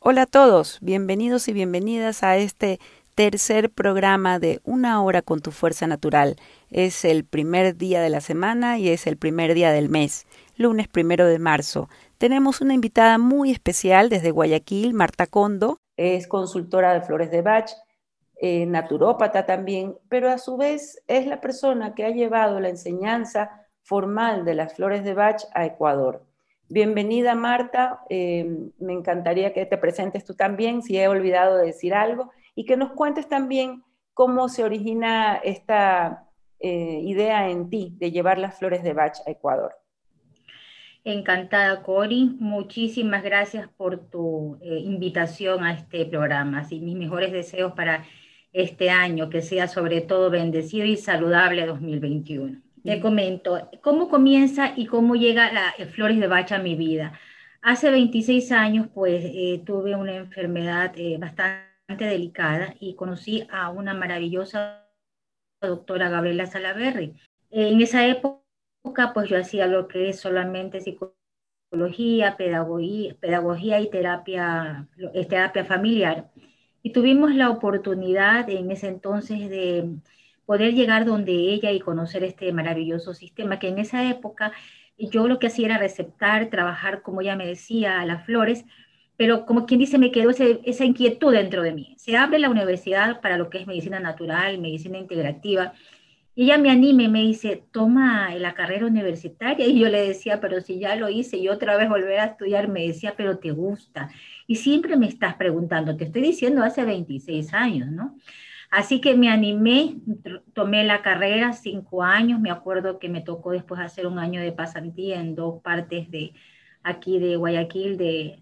Hola a todos, bienvenidos y bienvenidas a este tercer programa de Una hora con tu fuerza natural. Es el primer día de la semana y es el primer día del mes, lunes primero de marzo. Tenemos una invitada muy especial desde Guayaquil, Marta Condo. Es consultora de flores de Bach, eh, naturópata también, pero a su vez es la persona que ha llevado la enseñanza formal de las flores de Bach a Ecuador. Bienvenida Marta, eh, me encantaría que te presentes tú también, si he olvidado de decir algo, y que nos cuentes también cómo se origina esta eh, idea en ti de llevar las flores de Bach a Ecuador. Encantada, Cori. Muchísimas gracias por tu eh, invitación a este programa. Así, mis mejores deseos para este año, que sea sobre todo bendecido y saludable 2021. Te comento, ¿cómo comienza y cómo llega la eh, Flores de Bacha a mi vida? Hace 26 años, pues, eh, tuve una enfermedad eh, bastante delicada y conocí a una maravillosa doctora Gabriela Salaverri. en esa época, pues, yo hacía lo que es solamente psicología, pedagogía, pedagogía y terapia, terapia familiar. Y tuvimos la oportunidad en ese entonces de poder llegar donde ella y conocer este maravilloso sistema, que en esa época yo lo que hacía era receptar, trabajar, como ella me decía, a las flores, pero como quien dice, me quedó esa inquietud dentro de mí. Se abre la universidad para lo que es medicina natural, medicina integrativa, y ella me anima y me dice, toma la carrera universitaria, y yo le decía, pero si ya lo hice, y otra vez volver a estudiar, me decía, pero te gusta, y siempre me estás preguntando, te estoy diciendo hace 26 años, ¿no? Así que me animé, tomé la carrera cinco años, me acuerdo que me tocó después hacer un año de pasantía en dos partes de aquí de Guayaquil, de,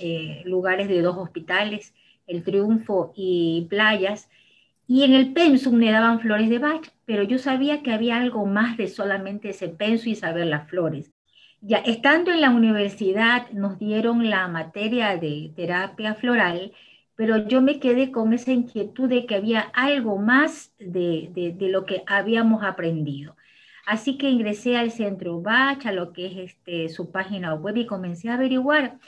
eh, lugares de dos hospitales, El Triunfo y Playas, y en el pensum me daban flores de Bach, pero yo sabía que había algo más de solamente ese pensum y saber las flores. Ya estando en la universidad nos dieron la materia de terapia floral pero yo me quedé con esa inquietud de que había algo más de, de, lo que habíamos aprendido. Así que ingresé al centro Bach, a lo que es este, su página web y comencé a averiguar.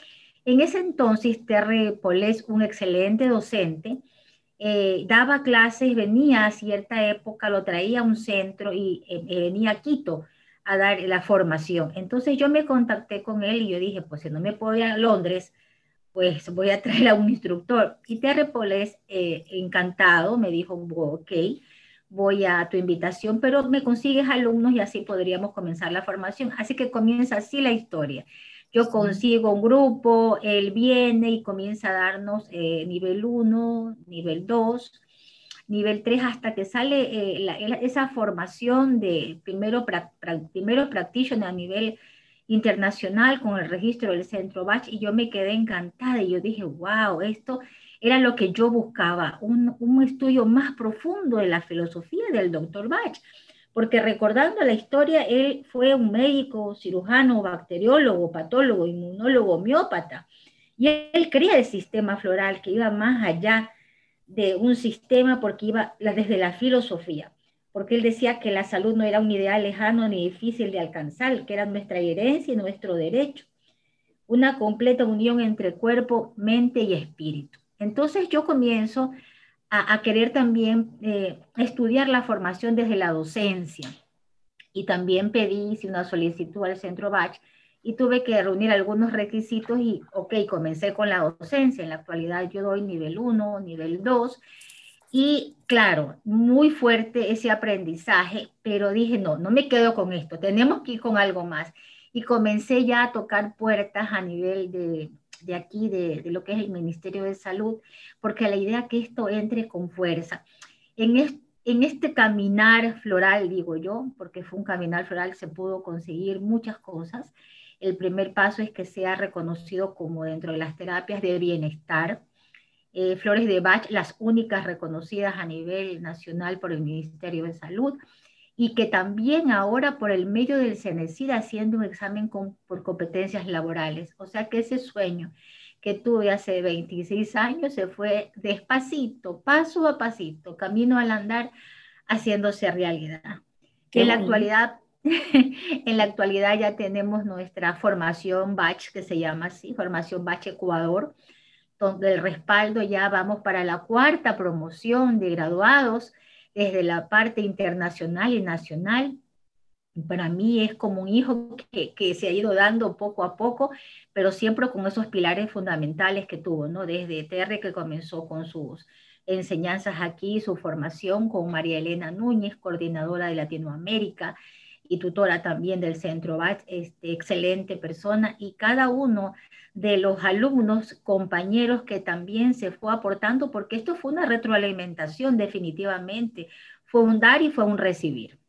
En ese entonces, Terry Polés, un excelente docente, eh, daba clases, venía a cierta época, lo traía a un centro y eh, eh, venía a Quito a dar la formación. Entonces yo me contacté con él y yo dije, pues si no me puedo ir a Londres, pues voy a traer a un instructor. Y Terry Poles, eh, encantado, me dijo, ok, voy a tu invitación, pero me consigues alumnos y así podríamos comenzar la formación. Así que comienza así la historia. Yo consigo un grupo, él viene y comienza a darnos eh, nivel 1, nivel 2, nivel 3, hasta que sale eh, esa formación de primero, primero practitioner a nivel internacional con el registro del centro Bach y yo me quedé encantada y yo dije, wow, esto era lo que yo buscaba, un, un estudio más profundo de la filosofía del doctor Bach, porque recordando la historia, él fue un médico, cirujano, bacteriólogo, patólogo, inmunólogo, homeópata, y él crea el sistema floral que iba más allá de un sistema porque iba desde la filosofía porque él decía que la salud no era un ideal lejano ni difícil de alcanzar, que era nuestra herencia y nuestro derecho, una completa unión entre cuerpo, mente y espíritu. Entonces yo comienzo a, querer también eh, estudiar la formación desde la docencia y también pedí una solicitud al centro Bach y tuve que reunir algunos requisitos y, ok, comencé con la docencia. En la actualidad yo doy nivel 1, nivel 2 y claro, muy fuerte ese aprendizaje, pero dije, no, no me quedo con esto, tenemos que ir con algo más. Y comencé ya a tocar puertas a nivel de, de aquí, de, lo que es el Ministerio de Salud, porque la idea es que esto entre con fuerza. En, en este caminar floral, digo yo, porque fue un caminar floral, se pudo conseguir muchas cosas. El primer paso es que sea reconocido como dentro de las terapias de bienestar, eh, flores de Bach, las únicas reconocidas a nivel nacional por el Ministerio de Salud, y que también ahora por el medio del CENESID haciendo un examen por competencias laborales. O sea que ese sueño que tuve hace 26 años se fue despacito, paso a pasito, camino al andar, haciéndose realidad. en la actualidad en la actualidad ya tenemos nuestra formación batch, que se llama así, formación batch Ecuador, donde el respaldo ya vamos para la cuarta promoción de graduados desde la parte internacional y nacional. Para mí es como un hijo que, se ha ido dando poco a poco, pero siempre con esos pilares fundamentales que tuvo, ¿no? Desde TR que comenzó con sus enseñanzas aquí, su formación con María Elena Núñez, coordinadora de Latinoamérica, y tutora también del Centro BAT, este, excelente persona, y cada uno de los alumnos, compañeros que también se fue aportando, porque esto fue una retroalimentación definitivamente, fue un dar y fue un recibir.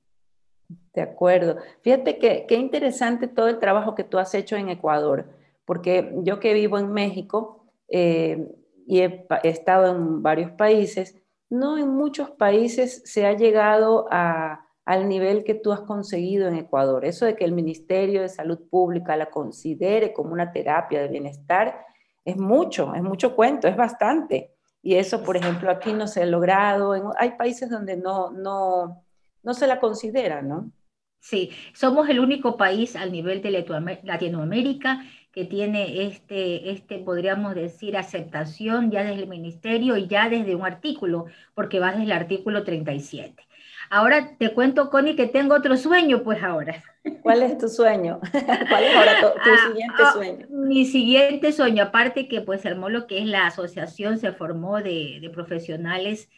De acuerdo. Fíjate que qué interesante todo el trabajo que tú has hecho en Ecuador, porque yo que vivo en México eh, y he estado en varios países, no en muchos países se ha llegado a al nivel que tú has conseguido en Ecuador. Eso de que el Ministerio de Salud Pública la considere como una terapia de bienestar es mucho, es mucho cuento, es bastante. Y eso, por ejemplo, aquí no se ha logrado. hay países donde no, no, no se la considera, ¿no? Sí, somos el único país al nivel de Latinoamérica que tiene este, este, podríamos decir, aceptación ya desde el ministerio y ya desde un artículo, porque va desde el artículo 37. Ahora te cuento, Connie, que tengo otro sueño, pues ahora. ¿Cuál es tu sueño? ¿Cuál es ahora tu, ah, siguiente ah, sueño? Mi siguiente sueño, aparte que pues armó lo que es la asociación, se formó de, profesionales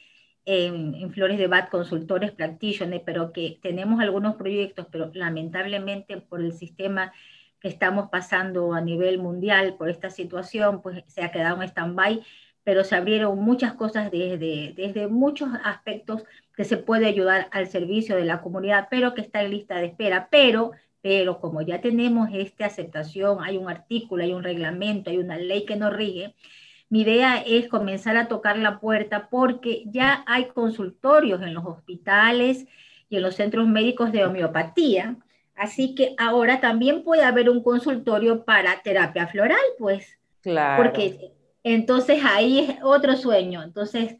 en, Flores de Bat, consultores, practitioners, pero que tenemos algunos proyectos, pero lamentablemente por el sistema que estamos pasando a nivel mundial, por esta situación, pues se ha quedado en stand-by, pero se abrieron muchas cosas desde, desde muchos aspectos que se puede ayudar al servicio de la comunidad, pero que está en lista de espera. Pero, pero como ya tenemos esta aceptación, hay un artículo, hay un reglamento, hay una ley que nos rige, mi idea es comenzar a tocar la puerta porque ya hay consultorios en los hospitales y en los centros médicos de homeopatía. Así que ahora también puede haber un consultorio para terapia floral, pues. Claro. Porque entonces ahí es otro sueño. Entonces,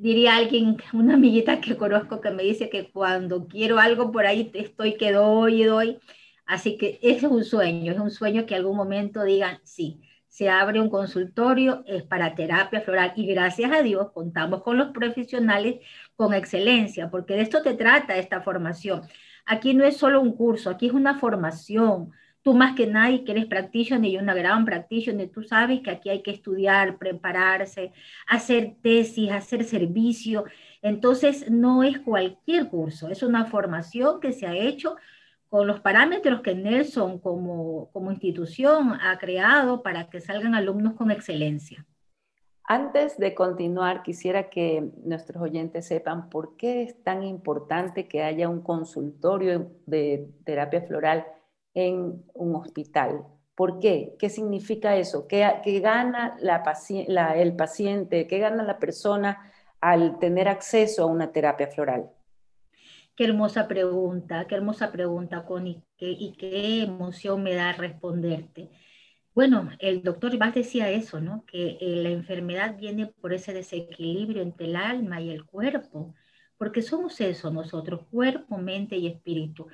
diría alguien, una amiguita que conozco que me dice que cuando quiero algo por ahí estoy que doy y doy. Así que ese es un sueño, es un sueño que algún momento digan, sí, se abre un consultorio, es para terapia floral y gracias a Dios contamos con los profesionales con excelencia, porque de esto te trata esta formación. Aquí no es solo un curso, aquí es una formación, Tú más que nadie que eres practitioner y una gran practitioner, tú sabes que aquí hay que estudiar, prepararse, hacer tesis, hacer servicio. Entonces, no es cualquier curso, es una formación que se ha hecho con los parámetros que Nelson como, como institución ha creado para que salgan alumnos con excelencia. Antes de continuar, quisiera que nuestros oyentes sepan por qué es tan importante que haya un consultorio de terapia floral en un hospital. ¿Por qué? ¿Qué significa eso? ¿Qué, gana la, el paciente? ¿Qué gana la persona al tener acceso a una terapia floral? Qué hermosa pregunta, qué hermosa pregunta, Connie, y qué emoción me da responderte. Bueno, el doctor Vaz decía eso, ¿no? Que eh, la enfermedad viene por ese desequilibrio entre el alma y el cuerpo, porque somos eso nosotros, cuerpo, mente y espíritu.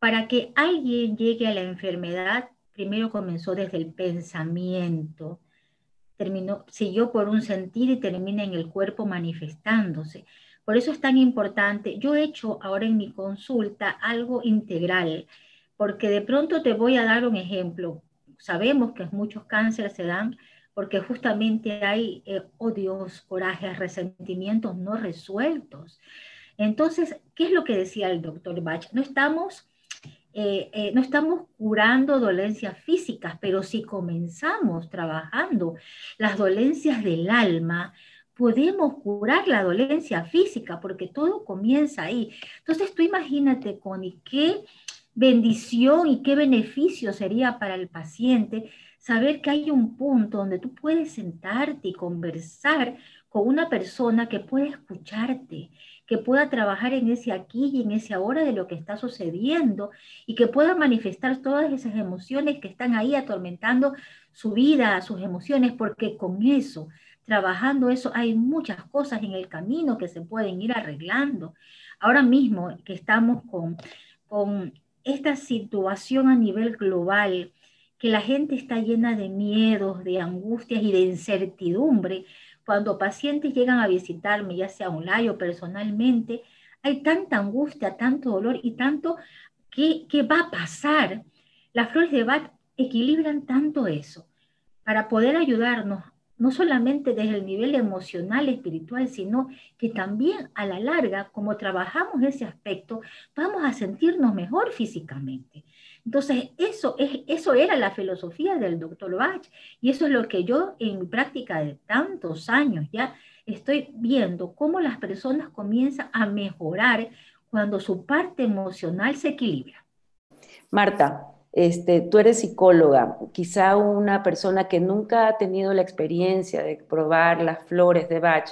Para que alguien llegue a la enfermedad, primero comenzó desde el pensamiento, terminó, siguió por un sentido y termina en el cuerpo manifestándose. Por eso es tan importante. Yo he hecho ahora en mi consulta algo integral, porque de pronto te voy a dar un ejemplo. Sabemos que muchos cánceres se dan porque justamente hay eh, odios, corajes, resentimientos no resueltos. Entonces, ¿qué es lo que decía el doctor Bach? No estamos eh, eh, no estamos curando dolencias físicas, pero si comenzamos trabajando las dolencias del alma, podemos curar la dolencia física, porque todo comienza ahí. Entonces tú imagínate, Connie, qué bendición y qué beneficio sería para el paciente saber que hay un punto donde tú puedes sentarte y conversar con una persona que puede escucharte, que pueda trabajar en ese aquí y en ese ahora de lo que está sucediendo y que pueda manifestar todas esas emociones que están ahí atormentando su vida, sus emociones, porque con eso, trabajando eso, hay muchas cosas en el camino que se pueden ir arreglando. Ahora mismo que estamos con, con esta situación a nivel global, que la gente está llena de miedos, de angustias y de incertidumbre, cuando pacientes llegan a visitarme, ya sea online o personalmente, hay tanta angustia, tanto dolor y tanto que, va a pasar. Las flores de Bach equilibran tanto eso para poder ayudarnos no solamente desde el nivel emocional, espiritual, sino que también a la larga, como trabajamos ese aspecto, vamos a sentirnos mejor físicamente. Entonces, eso, es, eso era la filosofía del doctor Bach y eso es lo que yo en práctica de tantos años ya estoy viendo cómo las personas comienzan a mejorar cuando su parte emocional se equilibra. Marta, este, tú eres psicóloga, quizá una persona que nunca ha tenido la experiencia de probar las flores de Bach,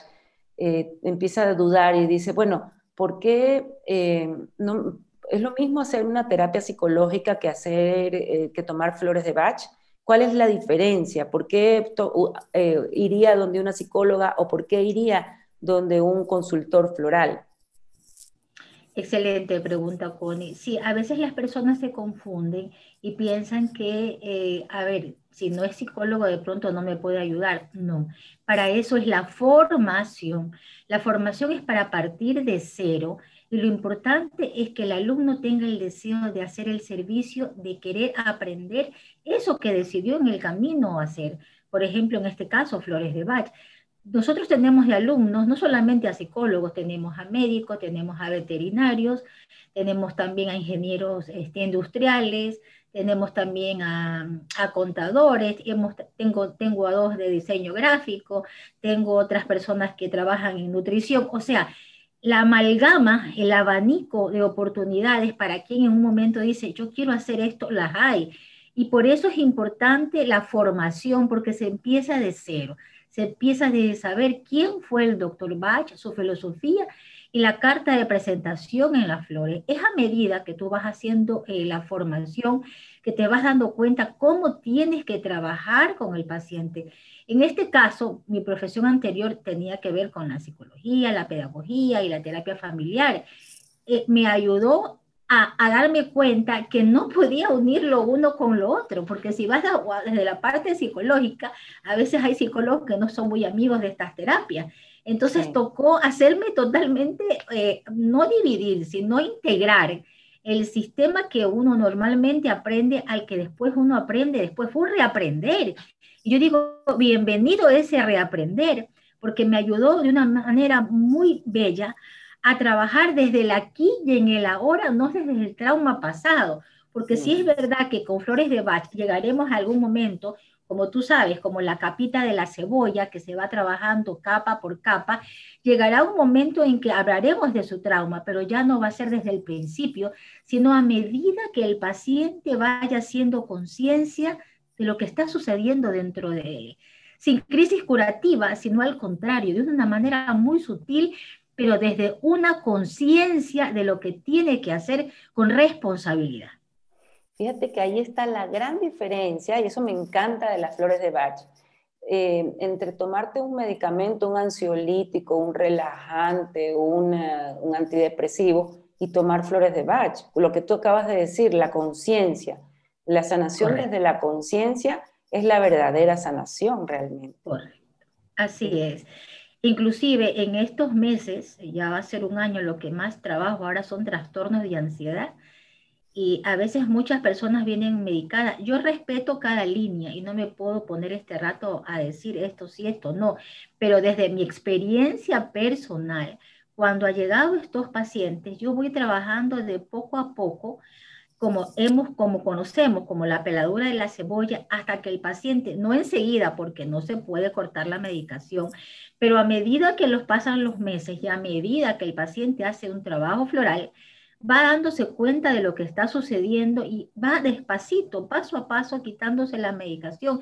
eh, empieza a dudar y dice, bueno, ¿por qué eh, no, es lo mismo hacer una terapia psicológica que hacer, eh, que tomar flores de Bach? ¿Cuál es la diferencia? ¿Por qué iría donde una psicóloga o por qué iría donde un consultor floral? Excelente pregunta, Connie. Sí, a veces las personas se confunden y piensan que, eh, a ver, si no es psicólogo de pronto no me puede ayudar. No, para eso es la formación. La formación es para partir de cero y lo importante es que el alumno tenga el deseo de hacer el servicio, de querer aprender eso que decidió en el camino hacer. Por ejemplo, en este caso, Flores de Bach nosotros tenemos de alumnos, no solamente a psicólogos, tenemos a médicos, tenemos a veterinarios, tenemos también a ingenieros este, industriales, tenemos también a, contadores, hemos, tengo, tengo a dos de diseño gráfico, tengo otras personas que trabajan en nutrición, o sea, la amalgama, el abanico de oportunidades para quien en un momento dice, yo quiero hacer esto, las hay. Y por eso es importante la formación, porque se empieza de cero se empieza de saber quién fue el doctor Bach, su filosofía y la carta de presentación en las flores. Es a medida que tú vas haciendo eh, la formación que te vas dando cuenta cómo tienes que trabajar con el paciente. En este caso, mi profesión anterior tenía que ver con la psicología, la pedagogía y la terapia familiar. Eh, me ayudó a, darme cuenta que no podía unir lo uno con lo otro, porque si vas desde la parte psicológica, a veces hay psicólogos que no son muy amigos de estas terapias. Entonces tocó hacerme totalmente, eh, no dividir, sino integrar el sistema que uno normalmente aprende al que después uno aprende, después fue reaprender. Y yo digo, bienvenido ese reaprender, porque me ayudó de una manera muy bella a trabajar desde el aquí y en el ahora, no desde el trauma pasado. Porque si es verdad que con flores de Bach llegaremos a algún momento, como tú sabes, como la capita de la cebolla que se va trabajando capa por capa, llegará un momento en que hablaremos de su trauma, pero ya no va a ser desde el principio, sino a medida que el paciente vaya haciendo conciencia de lo que está sucediendo dentro de él. Sin crisis curativa, sino al contrario, de una manera muy sutil, pero desde una conciencia de lo que tiene que hacer con responsabilidad. Fíjate que ahí está la gran diferencia, y eso me encanta de las flores de Bach, eh, entre tomarte un medicamento, un ansiolítico, un relajante, un antidepresivo, y tomar flores de Bach. Lo que tú acabas de decir, la conciencia. La sanación desde la conciencia es la verdadera sanación realmente. Correcto. Así es. Inclusive en estos meses, ya va a ser un año, lo que más trabajo ahora son trastornos de ansiedad y a veces muchas personas vienen medicadas. Yo respeto cada línea y no me puedo poner este rato a decir esto sí, esto no, pero desde mi experiencia personal, cuando ha llegado estos pacientes, yo voy trabajando de poco a poco como hemos, como conocemos, como la peladura de la cebolla, hasta que el paciente, no enseguida, porque no se puede cortar la medicación, pero a medida que los pasan los meses y a medida que el paciente hace un trabajo floral, va dándose cuenta de lo que está sucediendo y va despacito, paso a paso, quitándose la medicación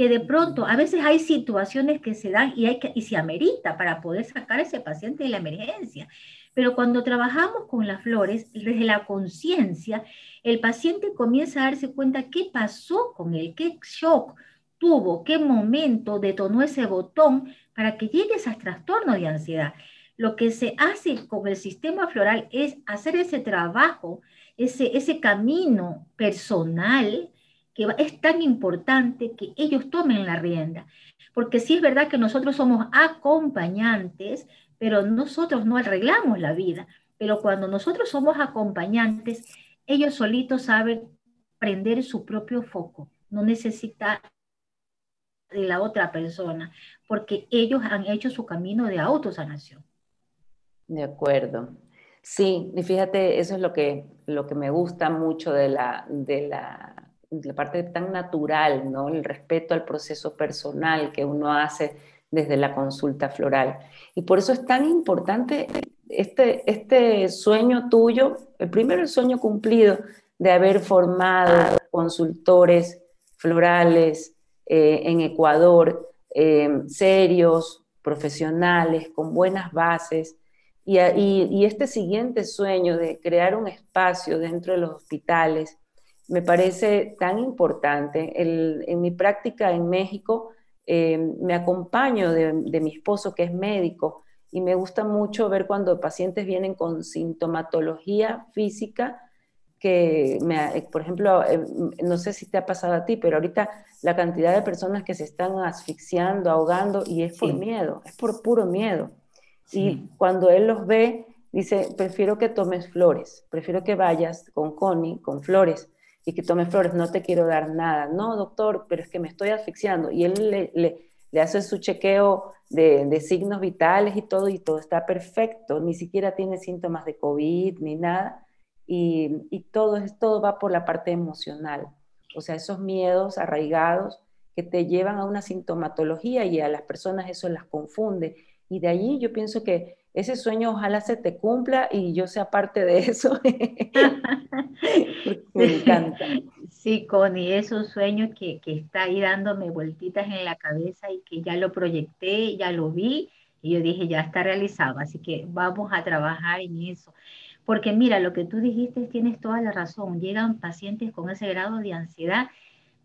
que de pronto a veces hay situaciones que se dan y, hay que, se amerita para poder sacar a ese paciente de la emergencia. Pero cuando trabajamos con las flores, desde la conciencia, el paciente comienza a darse cuenta qué pasó con él, qué shock tuvo, qué momento detonó ese botón para que llegue a ese trastorno de ansiedad. Lo que se hace con el sistema floral es hacer ese trabajo ese, ese camino personal que es tan importante que ellos tomen la rienda. Porque sí es verdad que nosotros somos acompañantes, pero nosotros no arreglamos la vida. Pero cuando nosotros somos acompañantes, ellos solitos saben prender su propio foco. No necesita de la otra persona, porque ellos han hecho su camino de autosanación. De acuerdo. Sí, y fíjate, eso es lo que, lo que me gusta mucho de la, de la, parte tan natural, ¿no? El respeto al proceso personal que uno hace desde la consulta floral. Y por eso es tan importante este, este sueño tuyo, el primero el sueño cumplido de haber formado consultores florales eh, en Ecuador, eh, serios, profesionales, con buenas bases, y, y, este siguiente sueño de crear un espacio dentro de los hospitales me parece tan importante. en mi práctica en México eh, me acompaño de, de mi esposo que es médico y me gusta mucho ver cuando pacientes vienen con sintomatología física que, me, por ejemplo, eh, no sé si te ha pasado a ti, pero ahorita la cantidad de personas que se están asfixiando, ahogando, y es por miedo, es por puro miedo. Y cuando él los ve, dice, prefiero que tomes flores, prefiero que vayas con Connie, con flores, y que tomes flores, no te quiero dar nada. No, doctor, pero es que me estoy asfixiando. Y él le, le, le hace su chequeo de, de, signos vitales y todo, y todo está perfecto, ni siquiera tiene síntomas de COVID ni nada y, todo, todo va por la parte emocional. O sea, esos miedos arraigados que te llevan a una sintomatología y a las personas eso las confunde. Y de allí yo pienso que ese sueño ojalá se te cumpla y yo sea parte de eso. me encanta. Sí, Connie, es un sueño que, que, está ahí dándome vueltitas en la cabeza y que ya lo proyecté, ya lo vi y yo dije, ya está realizado. Así que vamos a trabajar en eso. Porque mira, lo que tú dijiste tienes toda la razón. Llegan pacientes con ese grado de ansiedad,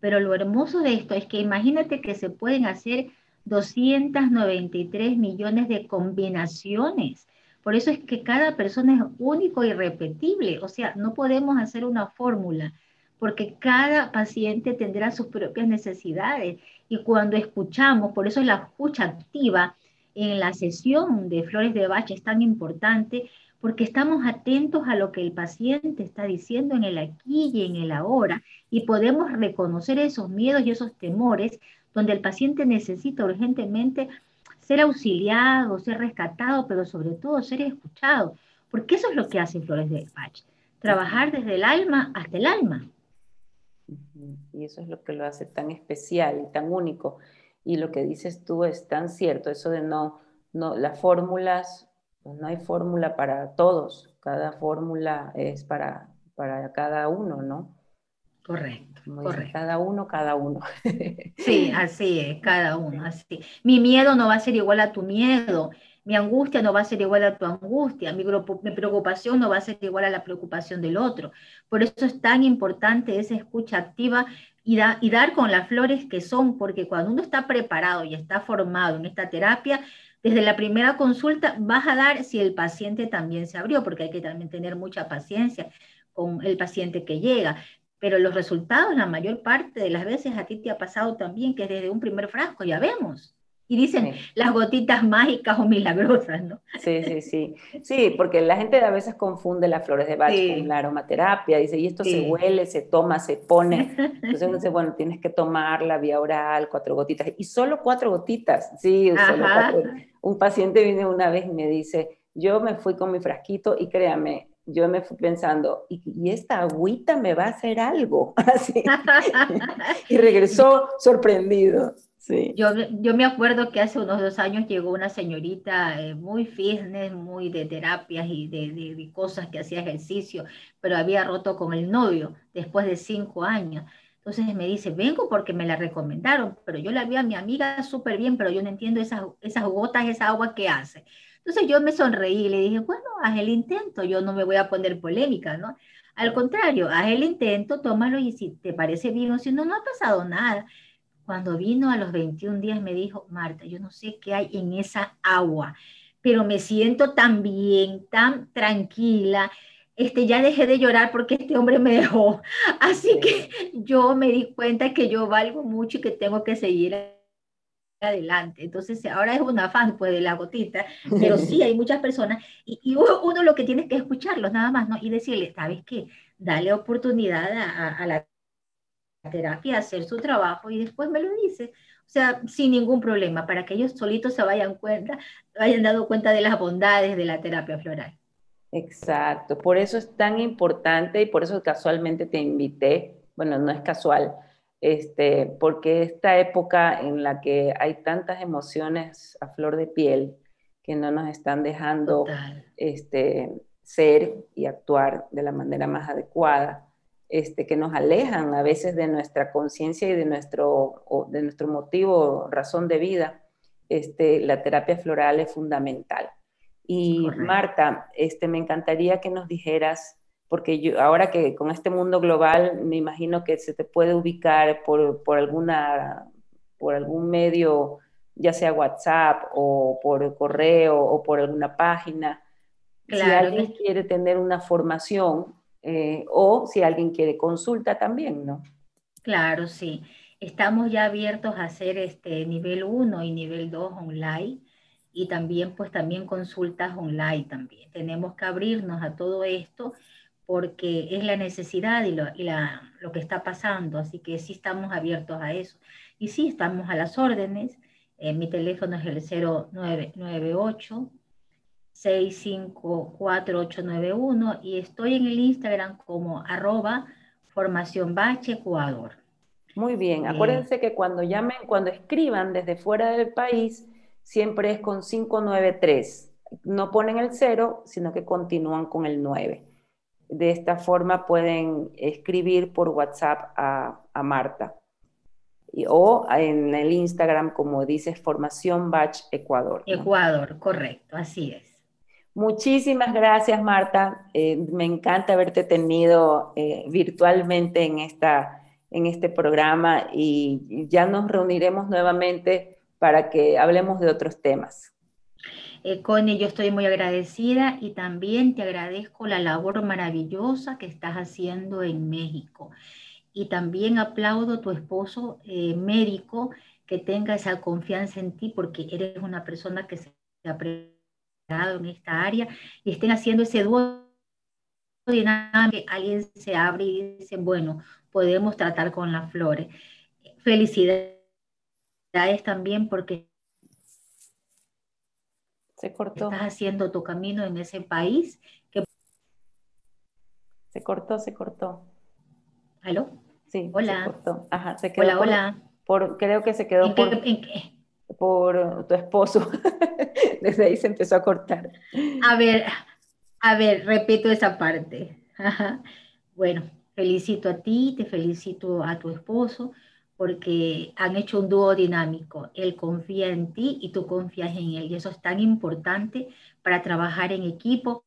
pero lo hermoso de esto es que imagínate que se pueden hacer 293 millones de combinaciones. Por eso es que cada persona es único y repetible. O sea, no podemos hacer una fórmula porque cada paciente tendrá sus propias necesidades. Y cuando escuchamos, por eso la escucha activa en la sesión de Flores de Bach es tan importante, porque estamos atentos a lo que el paciente está diciendo en el aquí y en el ahora y podemos reconocer esos miedos y esos temores donde el paciente necesita urgentemente ser auxiliado, ser rescatado, pero sobre todo ser escuchado, porque eso es lo que hace Flores de Pach, trabajar desde el alma hasta el alma. Y eso es lo que lo hace tan especial y tan único. Y lo que dices tú es tan cierto, eso de no, no las fórmulas pues no hay fórmula para todos, cada fórmula es para, para cada uno, ¿no? Correcto, Cada uno, cada uno. Sí, así es, cada uno, así. Mi miedo no va a ser igual a tu miedo, mi angustia no va a ser igual a tu angustia, mi, mi preocupación no va a ser igual a la preocupación del otro. Por eso es tan importante esa escucha activa y, y dar con las flores que son, porque cuando uno está preparado y está formado en esta terapia, desde la primera consulta vas a dar si el paciente también se abrió, porque hay que también tener mucha paciencia con el paciente que llega. Pero los resultados, la mayor parte de las veces a ti te ha pasado también que desde un primer frasco ya vemos. Y dicen las gotitas mágicas o milagrosas, ¿no? Sí, sí, sí. Sí, porque la gente a veces confunde las flores de Bach con la aromaterapia. Dice, y esto se huele, se toma, se pone. Entonces uno dice, bueno, tienes que tomar la vía oral, cuatro gotitas. Y solo cuatro gotitas. Sí, solo cuatro. Un paciente viene una vez y me dice, yo me fui con mi frasquito y créame, yo me fui pensando, ¿y, esta agüita me va a hacer algo? Así. y regresó sorprendido. Yo, yo me acuerdo que hace unos dos años llegó una señorita eh, muy fitness, muy de terapias y de, de, cosas que hacía ejercicio, pero había roto con el novio después de cinco años. Entonces me dice, vengo porque me la recomendaron, pero yo la vi a mi amiga súper bien, pero yo no entiendo esas, esas gotas, esa agua que hace. Entonces yo me sonreí y le dije, bueno, haz el intento, yo no me voy a poner polémica, ¿no? Al contrario, haz el intento, tómalo y si te parece bien o si no, no ha pasado nada. Cuando vino a los 21 días me dijo, Marta, yo no sé qué hay en esa agua, pero me siento tan bien, tan tranquila. este, ya dejé de llorar porque este hombre me dejó. Así que yo me di cuenta que yo valgo mucho y que tengo que seguir adelante. Entonces, ahora es un afán pues de la gotita, pero sí hay muchas personas y, uno lo que tiene que escucharlos nada más, ¿no? Y decirle, ¿sabes qué? Dale oportunidad a, a la terapia, hacer su trabajo y después me lo dice. O sea, sin ningún problema, para que ellos solitos se vayan cuenta, hayan dado cuenta de las bondades de la terapia floral. Exacto, por eso es tan importante y por eso casualmente te invité, bueno, no es casual, este, porque esta época en la que hay tantas emociones a flor de piel que no nos están dejando este, ser y actuar de la manera más adecuada, este, que nos alejan a veces de nuestra conciencia y de nuestro, de nuestro motivo, razón de vida, este, la terapia floral es fundamental. Y Marta, este, me encantaría que nos dijeras, porque yo, ahora que con este mundo global me imagino que se te puede ubicar por, por, alguna, por algún medio, ya sea WhatsApp o por correo o por alguna página. Si alguien quiere tener una formación eh, o si alguien quiere consulta también, ¿no? Claro, sí. Estamos ya abiertos a hacer este nivel 1 y nivel 2 online y también pues también consultas online también. Tenemos que abrirnos a todo esto porque es la necesidad y, lo, y la, lo que está pasando, así que sí estamos abiertos a eso. Y sí, estamos a las órdenes. Eh, mi teléfono es el 0998 654-891 y estoy en el Instagram como arroba formación bache Ecuador. Muy bien, acuérdense que cuando llamen, cuando escriban desde fuera del país, siempre es con 593. No ponen el cero, sino que continúan con el 9. De esta forma pueden escribir por WhatsApp a, Marta. o en el Instagram, como dices, Formación Batch Ecuador. Ecuador, correcto, así es. Muchísimas gracias, Marta. Eh, me encanta haberte tenido eh, virtualmente en, esta, en este programa y ya nos reuniremos nuevamente para que hablemos de otros temas. Eh, Connie, yo estoy muy agradecida y también te agradezco la labor maravillosa que estás haciendo en México. Y también aplaudo a tu esposo eh, médico que tenga esa confianza en ti porque eres una persona que se ha preparado en esta área y estén haciendo ese dúo dinámico, alguien se abre y dice, bueno, podemos tratar con las flores. Felicidades también porque se cortó. Estás haciendo tu camino en ese país. Que... Se cortó, se cortó. ¿Aló? Sí, hola. Se cortó. Ajá, se quedó. Hola, hola. Por, creo que se quedó por, por tu esposo. Desde ahí se empezó a cortar. A ver, a ver, repito esa parte. Bueno, felicito a ti, te felicito a tu esposo porque han hecho un dúo dinámico. Él confía en ti y tú confías en él. Y eso es tan importante para trabajar en equipo.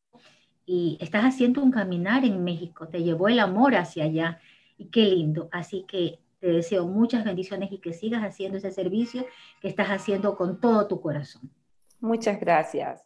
Y estás haciendo un caminar en México, te llevó el amor hacia allá. Y qué lindo. Así que te deseo muchas bendiciones y que sigas haciendo ese servicio que estás haciendo con todo tu corazón. Muchas gracias.